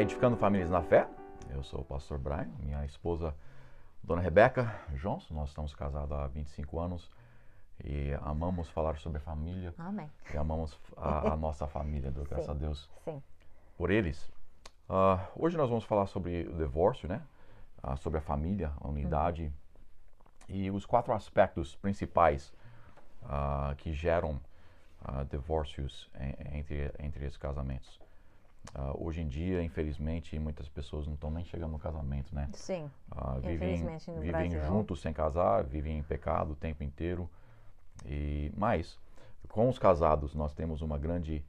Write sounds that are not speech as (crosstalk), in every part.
Bem-vindos a Edificando Famílias na Fé. Eu sou o pastor Brian, minha esposa, Dona Rebeca Johnson. Nós estamos casados há 25 anos e amamos falar sobre família. Amém. E amamos a, a nossa família, (laughs) graças a Deus Sim. por eles. Ah, hoje nós vamos falar sobre o divórcio, né? Ah, sobre a família, a unidade e os quatro aspectos principais ah, que geram divórcios en- entre, entre esses casamentos. Ah, hoje em dia, infelizmente, muitas pessoas não estão nem chegando no casamento, né? Sim. Ah, vivem Infelizmente, no vivem Brasil. juntos sem casar, vivem em pecado o tempo inteiro. E mas com os casados nós temos uma grande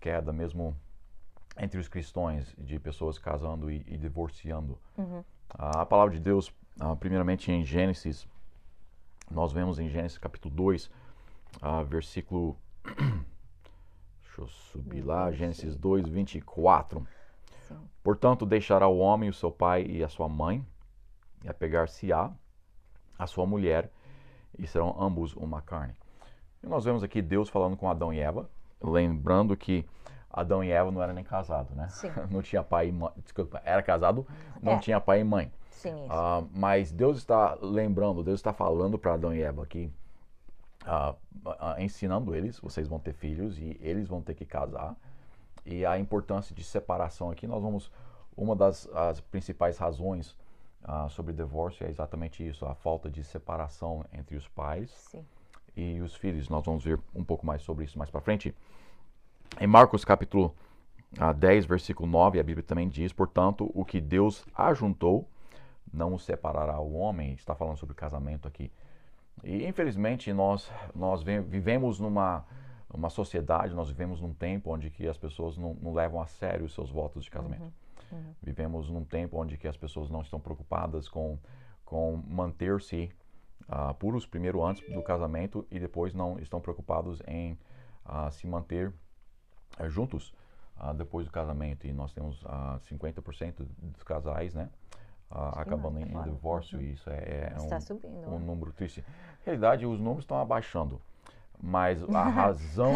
queda mesmo entre os cristãos de pessoas casando e, e divorciando. Uhum. Ah, a palavra de Deus, ah, primeiramente em Gênesis, nós vemos em Gênesis capítulo 2, ah, versículo. Deixa eu subir lá, Gênesis 2, 24. Sim. Portanto, deixará o homem o seu pai e a sua mãe, e apegar-se-á a sua mulher, e serão ambos uma carne. E nós vemos aqui Deus falando com Adão e Eva, lembrando que Adão e Eva não eram nem casados, né? Sim. (laughs) Não tinha pai e mãe. Desculpa, era casado, não É. tinha pai e mãe. Sim, isso. Ah, mas Deus está lembrando, Deus está falando para Adão e Eva aqui, ensinando eles, vocês vão ter filhos e eles vão ter que casar. E a importância de separação aqui, nós vamos. Uma das as principais razões ah, sobre divórcio é exatamente isso, a falta de separação entre os pais Sim. e os filhos. Nós vamos ver um pouco mais sobre isso mais para frente. Em Marcos capítulo ah, 10, versículo 9, a Bíblia também diz, portanto, o que Deus ajuntou, não o separará o homem. Está falando sobre casamento aqui. E infelizmente nós nós ve- vivemos numa uma sociedade, nós vivemos num tempo onde que as pessoas não, não levam a sério os seus votos de casamento. Vivemos num tempo onde que as pessoas não estão preocupadas com com manter-se ah, puros primeiro antes do casamento e depois não estão preocupados em ah, se manter eh, juntos ah, depois do casamento e nós temos ah, 50% dos casais, né, ah, acabando em, em claro. divórcio e isso é, é um, subindo. um né? número triste. Na realidade, os números estão abaixando, mas (laughs) a razão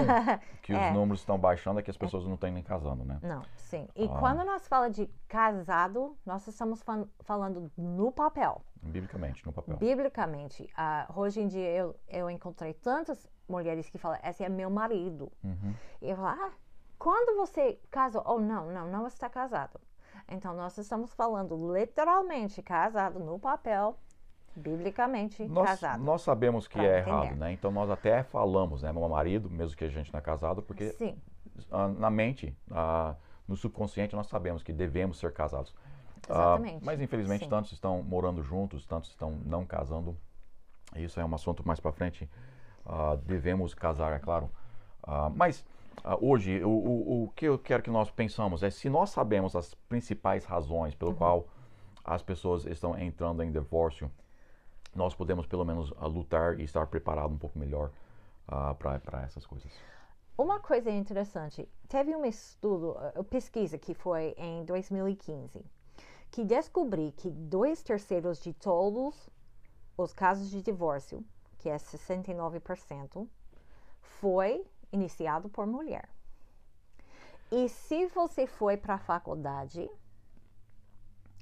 que os É. números estão baixando é que as pessoas não estão nem casando, né? Não, sim. E Ah. quando nós falamos de casado, nós estamos falando no papel. Biblicamente, no papel. Biblicamente. Ah, hoje em dia eu, eu encontrei tantas mulheres que falam, esse é meu marido. Uhum. E eu falo, ah, quando você casou? Oh, não, não, não está casado. Então nós estamos falando literalmente casado no papel, biblicamente Nós, casado. nós sabemos que é entender. errado, né? Então nós até falamos, né, meu marido, mesmo que a gente não é casado, porque Sim, na mente, ah, no subconsciente, nós sabemos que devemos ser casados. Ah, Exatamente. mas infelizmente Sim. tantos estão morando juntos, tantos estão não casando. Isso é um assunto mais para frente. Ah, devemos casar, é claro. Ah, mas hoje o, o, o que eu quero que nós pensamos é se nós sabemos as principais razões pelo Uhum. qual as pessoas estão entrando em divórcio, nós podemos pelo menos ah, lutar e estar preparado um pouco melhor para essas coisas. Uma coisa interessante, teve um estudo, uh, pesquisa que foi em 2015, que descobri que dois terceiros de todos os casos de divórcio, que é 69%, foi iniciado por mulher. E se você foi para a faculdade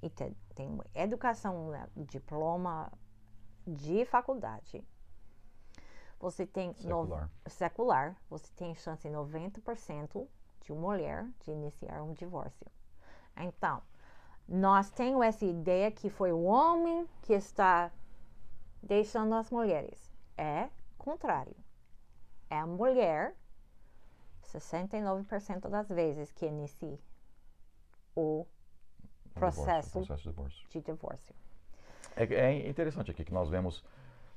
e te- tem educação, né, diploma de faculdade, você tem no- Secular. secular, você tem chance 90% de uma mulher de iniciar um divórcio. Então, nós temos essa ideia que foi o homem que está deixando as mulheres. É contrário. É a mulher, 69% das vezes, que inicia o processo o processo de divórcio. de divórcio. É, é interessante aqui que nós vemos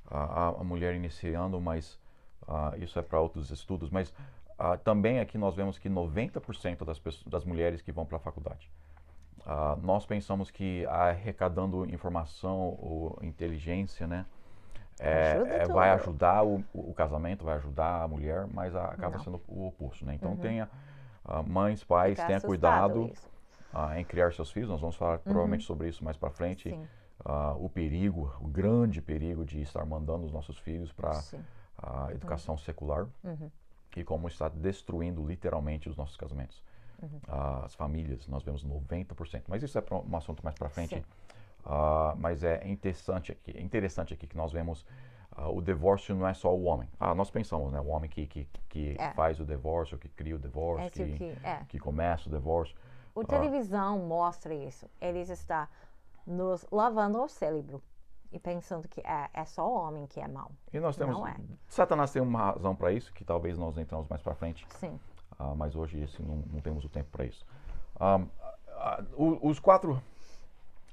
a, a- a mulher iniciando, mas ah, isso é para outros estudos, mas ah, também aqui nós vemos que 90% das, pessoas, das mulheres que vão para a faculdade. ah, nós pensamos que arrecadando informação ou inteligência, né, é, é, vai ajudar o, o casamento, vai ajudar a mulher, mas a- acaba Não. Uhum. sendo o oposto, né? Então tenha ah, mães, pais, Fica tenha cuidado ah, em criar seus filhos. Nós vamos falar provavelmente sobre isso mais para frente. Ah, o perigo, o grande perigo de estar mandando os nossos filhos para a educação secular Uhum. e como está destruindo literalmente os nossos casamentos. Uhum. as famílias, nós vemos 90%. Mas isso é um assunto mais para frente. Sim. Ah, mas é interessante aqui, é interessante aqui que nós vemos ah, o divórcio não é só o homem. Ah, nós pensamos, né? O homem que, que, que É. faz o divórcio, que cria o divórcio, Esse que, que, é. que começa o divórcio. O televisão mostra isso. Eles estão nos lavando o cérebro e pensando que é, é só o homem que é mau. E nós temos. Não é. Satanás tem uma razão para isso, que talvez nós entramos mais para frente. Sim. Ah, mas hoje esse não, não temos o tempo para isso. O- os quatro,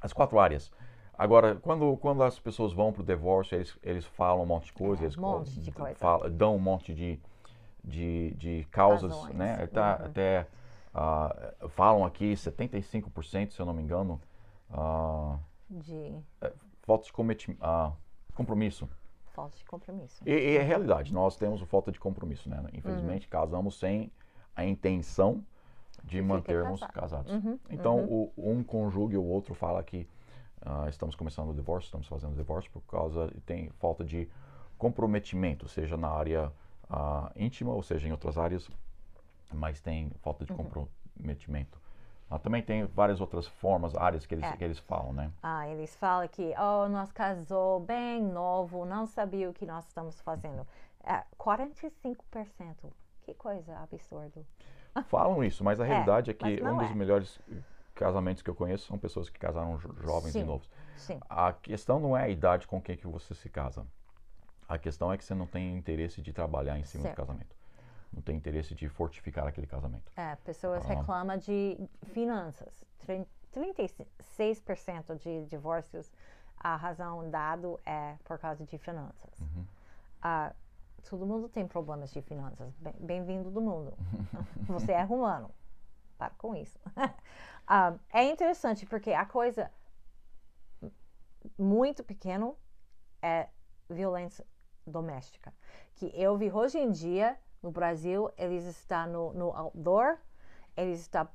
as quatro áreas. Agora, quando, quando as pessoas vão para o divórcio, eles, eles falam um monte de coisa, É, eles monte de coisa. fala- dão um monte de, de, de causas, Razões. né? Até, Uhum. até, ah, falam aqui 75%, se eu não me engano, ah, De falta de cometi- ah, compromisso. falta de compromisso. E, e é realidade, nós temos falta de compromisso, né? Infelizmente, casamos sem a intenção de fica mantermos casado. casados. Uhum, Então, o, um conjuga e o outro fala que ah, estamos começando o divórcio, estamos fazendo o divórcio por causa tem falta de comprometimento, seja na área ah, íntima ou seja em outras áreas, mas tem falta de Uhum. comprometimento. Ah, também tem várias outras formas, áreas que eles, É. que eles falam, né? Ah, eles falam que, oh, nós casou bem novo, não sabia o que nós estamos fazendo. É, 45%. Que coisa absurda. Falam isso, mas a realidade é, mas que um dos é. melhores casamentos que eu conheço são pessoas que casaram jo- jovens Sim. e novos. Sim. A questão não é a idade com quem que você se casa. A questão é que você não tem interesse de trabalhar em cima Certo. do casamento. Não tem interesse de fortificar aquele casamento. É, pessoas Ah. reclamam de finanças. Trin- 36% de divórcios, a razão dado é por causa de finanças. Uhum. Ah, todo mundo tem problemas de finanças. Bem- Bem-vindo do mundo. (laughs) Você é humano. Para com isso. (laughs) Ah, é interessante porque a coisa muito pequeno é violência doméstica. Que eu vi hoje em dia no Brasil, eles estão no, no outdoor, eles estão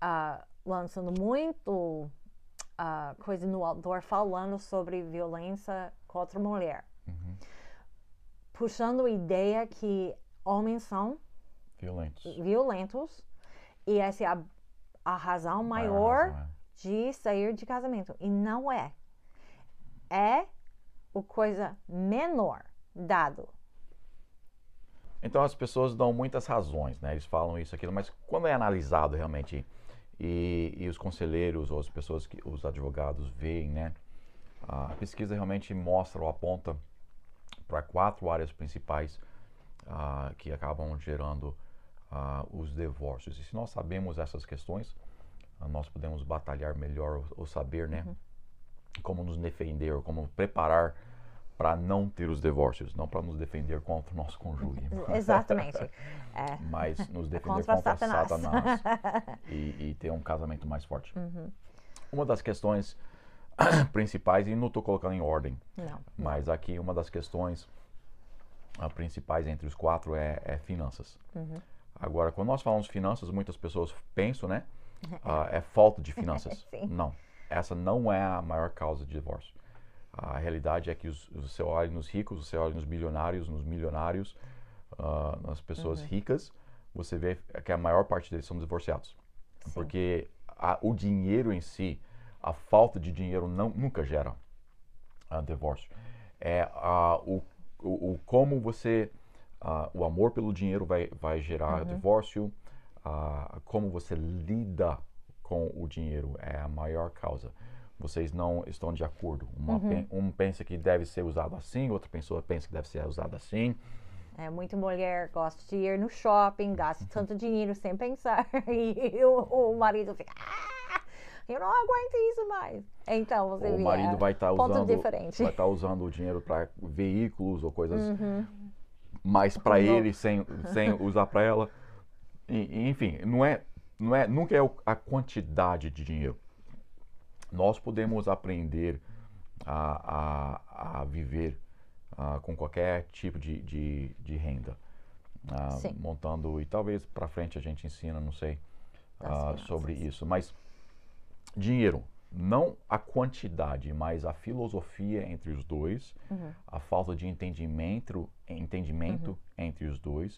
ah, lançando muito ah, coisa no outdoor falando sobre violência contra a mulher. Uhum. Puxando a ideia que homens são Violentos. violentos e essa é a, a razão Maior maior razão, é. de sair de casamento. E não é. É o coisa menor dado. Então as pessoas dão muitas razões, né? Eles falam isso, aquilo, mas quando é analisado realmente e, e os conselheiros ou as pessoas que os advogados veem, né? A pesquisa realmente mostra ou aponta para quatro áreas principais ah, que acabam gerando ah, os divórcios. E se nós sabemos essas questões, ah, nós podemos batalhar melhor ou, ou saber, né? Como nos defender, ou como preparar para não ter os divórcios, não para nos defender contra o nosso cônjuge, (laughs) Exatamente. (laughs) É. mas nos defender contra contra, Satanás. Satanás, (laughs) e, e ter um casamento mais forte. Uhum. Uma das questões (coughs) principais, e não estou colocando em ordem, Não. mas aqui uma das questões ah, principais entre os quatro é, é finanças. Uhum. Agora, quando nós falamos finanças, muitas pessoas pensam, né? (laughs) ah, é falta de finanças. (laughs) Não, essa não é a maior causa de divórcio. A realidade é que os, você olha nos ricos, você olha nos bilionários, nos milionários, ah, nas pessoas Uhum. ricas, você vê que a maior parte deles são divorciados. Sim. Porque a- o dinheiro em si, a falta de dinheiro não, nunca gera ah, divórcio. É ah, o, o, o como você, ah, o amor pelo dinheiro vai, vai gerar Uhum. divórcio, como você lida com o dinheiro é a maior causa. Vocês não estão de acordo. Uma Uhum. um pensa que deve ser usado assim, outra pessoa pensa que deve ser usado assim. É, muita mulher gosta de ir no shopping, gasta tanto dinheiro sem pensar. (laughs) E o, o marido fica, ah, eu não aguento isso mais. Então você o vê, marido é, vai estar ponto usando, diferente. vai estar usando o dinheiro para veículos ou coisas Uhum. mais para ele sem, sem usar para ela. E, enfim, não é, não é, nunca é a quantidade de dinheiro. Nós podemos aprender a, a, a viver ah, com qualquer tipo de, de, de renda. Ah, montando, e talvez para frente a gente ensina, não sei, ah, sobre isso. Mas dinheiro, não a quantidade, mas a filosofia entre os dois, Uhum. a falta de entendimento, entendimento entre os dois,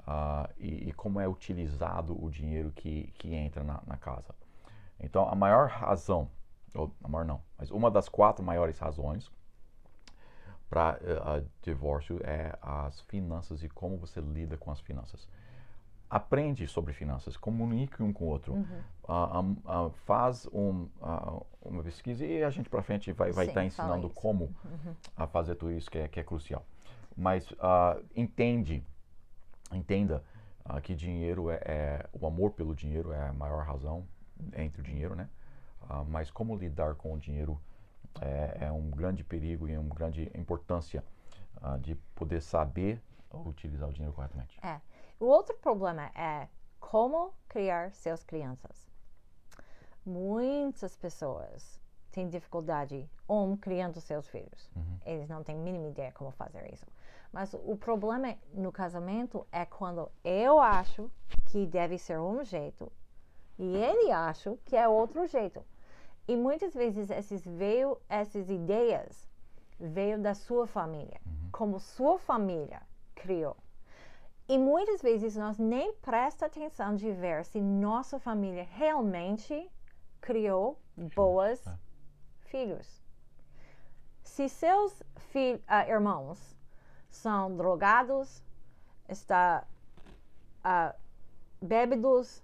uh, e, e, como é utilizado o dinheiro que, que entra na, na casa. Então, a maior razão, ou a maior não, mas uma das quatro maiores razões para uh, divórcio é as finanças e como você lida com as finanças. Aprende sobre finanças, comunique um com o outro, uhum. uh, uh, faz um, uma pesquisa e a gente para frente vai estar tá ensinando como uhum. a fazer tudo isso que é, que é crucial. Mas entende, entenda que dinheiro é, é, o amor pelo dinheiro é a maior razão entre o dinheiro, né? mas como lidar com o dinheiro é, é um grande perigo e uma grande importância de poder saber utilizar o dinheiro corretamente. É. O outro problema é como criar seus crianças. Muitas pessoas têm dificuldade um criando seus filhos. Uhum. Eles não têm a mínima ideia como fazer isso. Mas o problema no casamento é quando eu acho que deve ser um jeito e ele acha que é outro jeito. E muitas vezes esses veio, essas ideias veio da sua família, uhum. como sua família criou. E muitas vezes nós nem presta atenção de ver se nossa família realmente criou boas é. filhos. Se seus uh, irmãos são drogados, está uh, bébidos,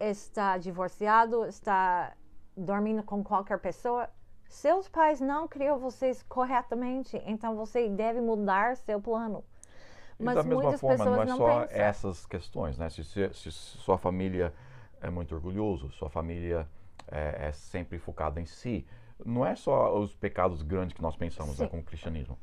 está divorciado, está dormindo com qualquer pessoa, seus pais não criam vocês corretamente, então você deve mudar seu plano. Mas e da mesma forma, não é só pensam. essas questões, né? Se, se, se, sua família é muito orgulhoso, sua família é, é, sempre focada em si, não é só os pecados grandes que nós pensamos né, com o cristianismo.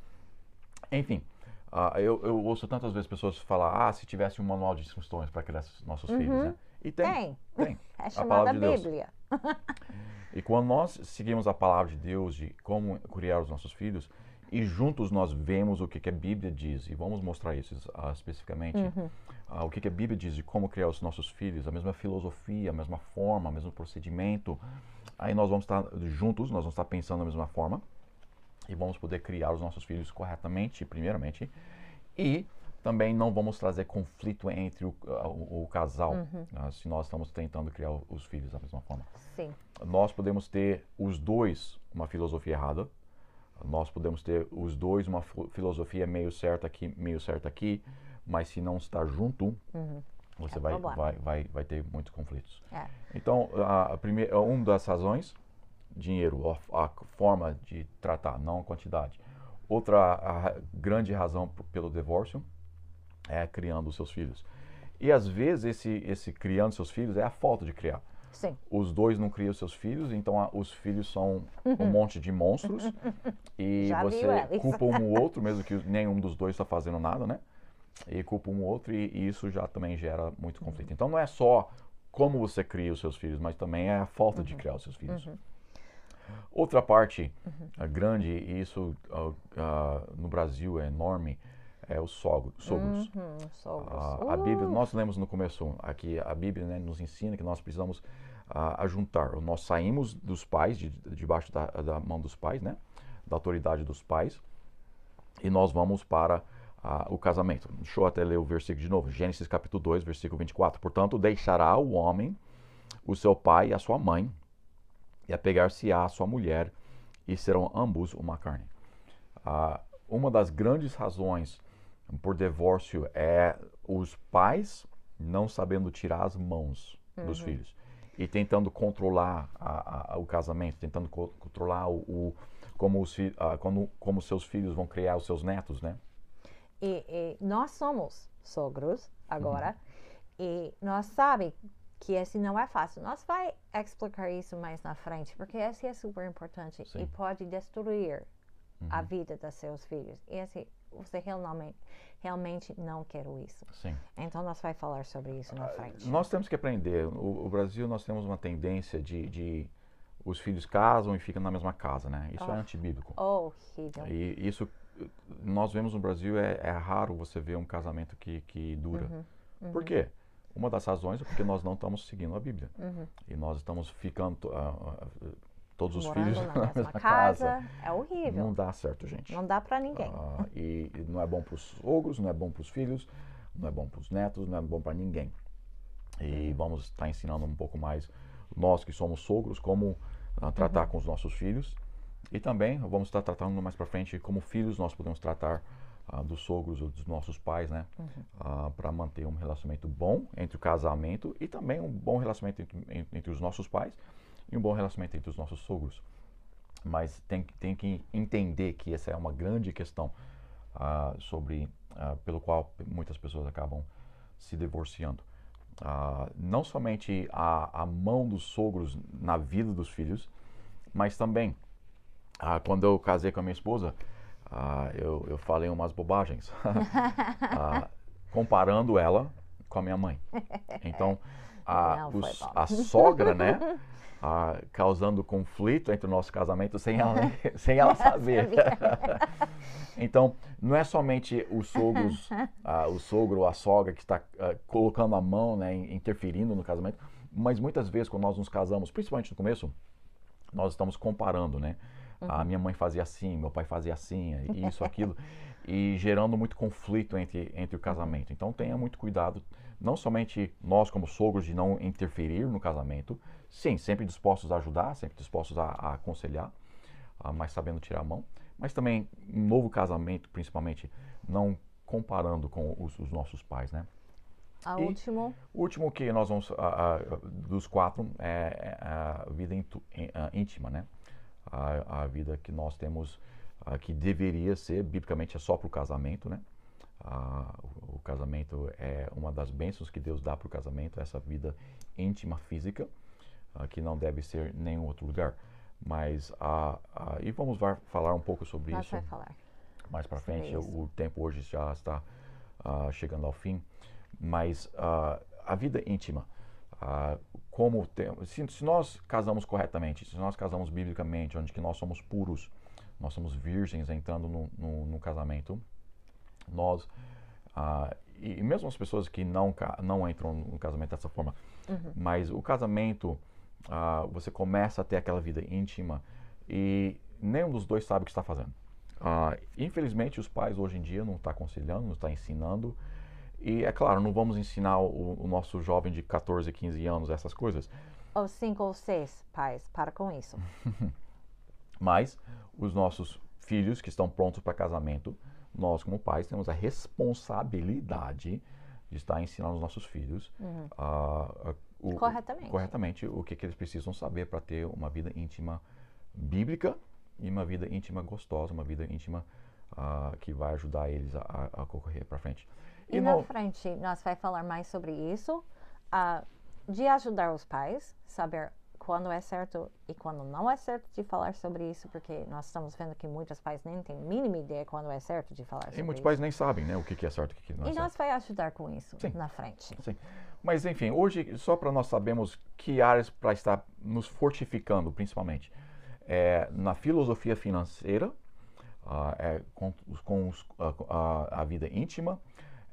Enfim, uh, eu, eu, ouço tantas vezes pessoas falar, ah, se tivesse um manual de instruções para criar nossos uhum. filhos, né? E tem. Tem. tem. (laughs) É chamada a Bíblia. (laughs) e quando nós seguimos a palavra de Deus de como criar os nossos filhos, e juntos nós vemos o que, que a Bíblia diz, e vamos mostrar isso uh, especificamente, uhum. uh, o que, que a Bíblia diz de como criar os nossos filhos, a mesma filosofia, a mesma forma, o mesmo procedimento, aí nós vamos estar juntos, nós vamos estar pensando da mesma forma, e vamos poder criar os nossos filhos corretamente, primeiramente, e também não vamos trazer conflito entre o, o, o casal, uhum. né, se nós estamos tentando criar os filhos da mesma forma. Sim. Nós podemos ter os dois uma filosofia errada, nós podemos ter os dois uma filosofia meio certa aqui, meio certa aqui, mas se não está junto, uhum. você é vai, vai, vai, vai ter muitos conflitos. É. Então, a, a primeira, uma das razões, dinheiro, a, a forma de tratar, não a quantidade. Outra grande razão pelo divórcio é, criando os seus filhos. E às vezes esse, esse criando seus filhos é a falta de criar. Sim. Os dois não criam seus filhos, então a, os filhos são uhum. um monte de monstros (laughs) e Já você culpa um ou (laughs) outro, mesmo que nenhum dos dois está fazendo nada, né? E culpa um ou outro e, e, isso já também gera muito conflito. Então não é só como você cria os seus filhos, mas também é a falta uhum. de criar os seus filhos. Uhum. Outra parte uhum. grande, e isso uh, uh, no Brasil é enorme, é os sogros. Uhum, sogros. A, a, Bíblia, uh! nós lemos no começo, aqui a Bíblia né, nos ensina que nós precisamos uh, ajuntar. Nós saímos dos pais, de, debaixo da, da, mão dos pais, né, da autoridade dos pais, e nós vamos para uh, o casamento. Deixa eu até ler o versículo de novo. Gênesis capítulo 2, versículo 24. Portanto, deixará o homem o seu pai e a sua mãe, e apegar-se-á a sua mulher, e serão ambos uma carne. Uh, uma das grandes razões por divórcio é os pais não sabendo tirar as mãos uhum. dos filhos e tentando controlar a, a, o casamento, tentando co controlar o, o como, os, uh, como, como seus filhos vão criar os seus netos, né? E, e nós somos sogros agora uhum. e nós sabemos que esse não é fácil. Nós vai explicar isso mais na frente, porque esse é super importante Sim. e pode destruir uhum. a vida dos seus filhos. E esse você realmente, realmente não quer isso. Sim. Então nós vai falar sobre isso na ah, frente. Nós temos que aprender. O, o Brasil nós temos uma tendência de, de, os filhos casam e ficam na mesma casa, né? Isso é oh. é antibíblico. Horrível. E isso nós vemos no Brasil é, é raro você ver um casamento que, que dura. Uhum. Uhum. Por quê? Uma das razões é porque nós não estamos seguindo a Bíblia. Uhum. E nós estamos ficando uh, uh, todos os Morando filhos na, (laughs) na mesma casa. casa. É horrível. Não dá certo, gente. Não dá para ninguém. Uh, e, e, não é bom para os ogros, não é bom para os filhos. não é bom para os netos, não é bom para ninguém. E vamos estar ensinando um pouco mais nós que somos sogros como uh, tratar uhum. com os nossos filhos e também vamos estar tratando mais para frente como filhos nós podemos tratar uh, dos sogros ou dos nossos pais, né, uhum. uh, para manter um relacionamento bom entre o casamento e também um bom relacionamento entre, entre os nossos pais e um bom relacionamento entre os nossos sogros. Mas tem, tem que entender que essa é uma grande questão sobre pelo qual muitas pessoas acabam se divorciando ah, não somente a, a mão dos sogros na vida dos filhos, mas também ah, quando eu casei com a minha esposa, ah, eu, eu falei umas bobagens, (laughs) ah, comparando ela com a minha mãe. Então, a, os, a sogra, né? Ah, causando conflito entre o nosso casamento sem ela, (laughs) sem ela (laughs) saber. (laughs) então, não é somente os sogros, ah, o sogro ou a sogra que está ah, colocando a mão, né, interferindo no casamento, mas muitas vezes quando nós nos casamos, principalmente no começo, nós estamos comparando, né? Uhum. A minha mãe fazia assim, meu pai fazia assim, isso, aquilo, (laughs) e gerando muito conflito entre, entre o casamento. Então tenha muito cuidado, não somente nós como sogros de não interferir no casamento, sim, sempre dispostos a ajudar, sempre dispostos a, a aconselhar, uh, mas sabendo tirar a mão, mas também um novo casamento, principalmente, não comparando com os, os nossos pais, né? A e último? O último que nós vamos, uh, uh, dos quatro, é, é a vida íntima, né? A, a, vida que nós temos, que deveria ser, biblicamente, é só para o casamento, né? o, o casamento é uma das bênçãos que Deus dá para o casamento, essa vida íntima física, que não deve ser em nenhum outro lugar. Mas, uh, e vamos falar um pouco sobre Nós isso vai falar. mais para frente. O, tempo hoje já está uh, chegando ao fim. Mas a vida íntima, como se, se, nós casamos corretamente, se nós casamos biblicamente, onde que nós somos puros, nós somos virgens entrando no, no, no casamento, nós e mesmo as pessoas que não não entram no casamento dessa forma, uhum. mas o casamento uh, você começa a ter aquela vida íntima e nenhum dos dois sabe o que está fazendo. Uh, infelizmente, os pais hoje em dia não estão tá aconselhando, não estão tá ensinando. E é claro, não vamos ensinar o, o, nosso jovem de 14, 15 anos essas coisas. Ou 5 ou 6 pais, para com isso. (laughs) Mas os nossos filhos que estão prontos para casamento, nós como pais temos a responsabilidade de estar ensinando os nossos filhos uhum. a, o, corretamente. corretamente o que, que eles precisam saber para ter uma vida íntima bíblica e uma vida íntima gostosa, uma vida íntima uh, que vai ajudar eles a, a correr para frente. E, e no... na frente, nós vai falar mais sobre isso, uh, de ajudar os pais, saber quando é certo e quando não é certo de falar sobre isso, porque nós estamos vendo que muitos pais nem têm a mínima ideia quando é certo de falar sobre isso. E muitos pais nem sabem né, o que é certo e o que não é e certo. E nós vai ajudar com isso Sim. na frente. Sim. Mas enfim, hoje só para nós sabermos que áreas para estar nos fortificando, principalmente, é, na filosofia financeira, é, com, com os, uh, a vida íntima,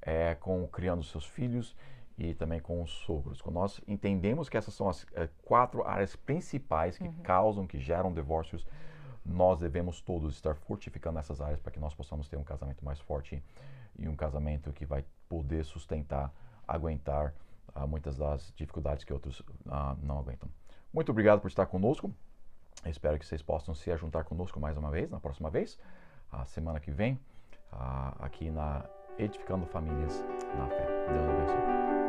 é, com criando seus filhos e também com os sogros. Nós entendemos que essas são as é, quatro áreas principais que uhum. causam, que geram divórcios, nós devemos todos estar fortificando essas áreas para que nós possamos ter um casamento mais forte e um casamento que vai poder sustentar, aguentar uh, muitas das dificuldades que outros uh, não aguentam. Muito obrigado por estar conosco. espero que vocês possam se juntar conosco mais uma vez, na próxima vez, a semana que vem, aqui na Edificando Famílias na Fé. Deus abençoe.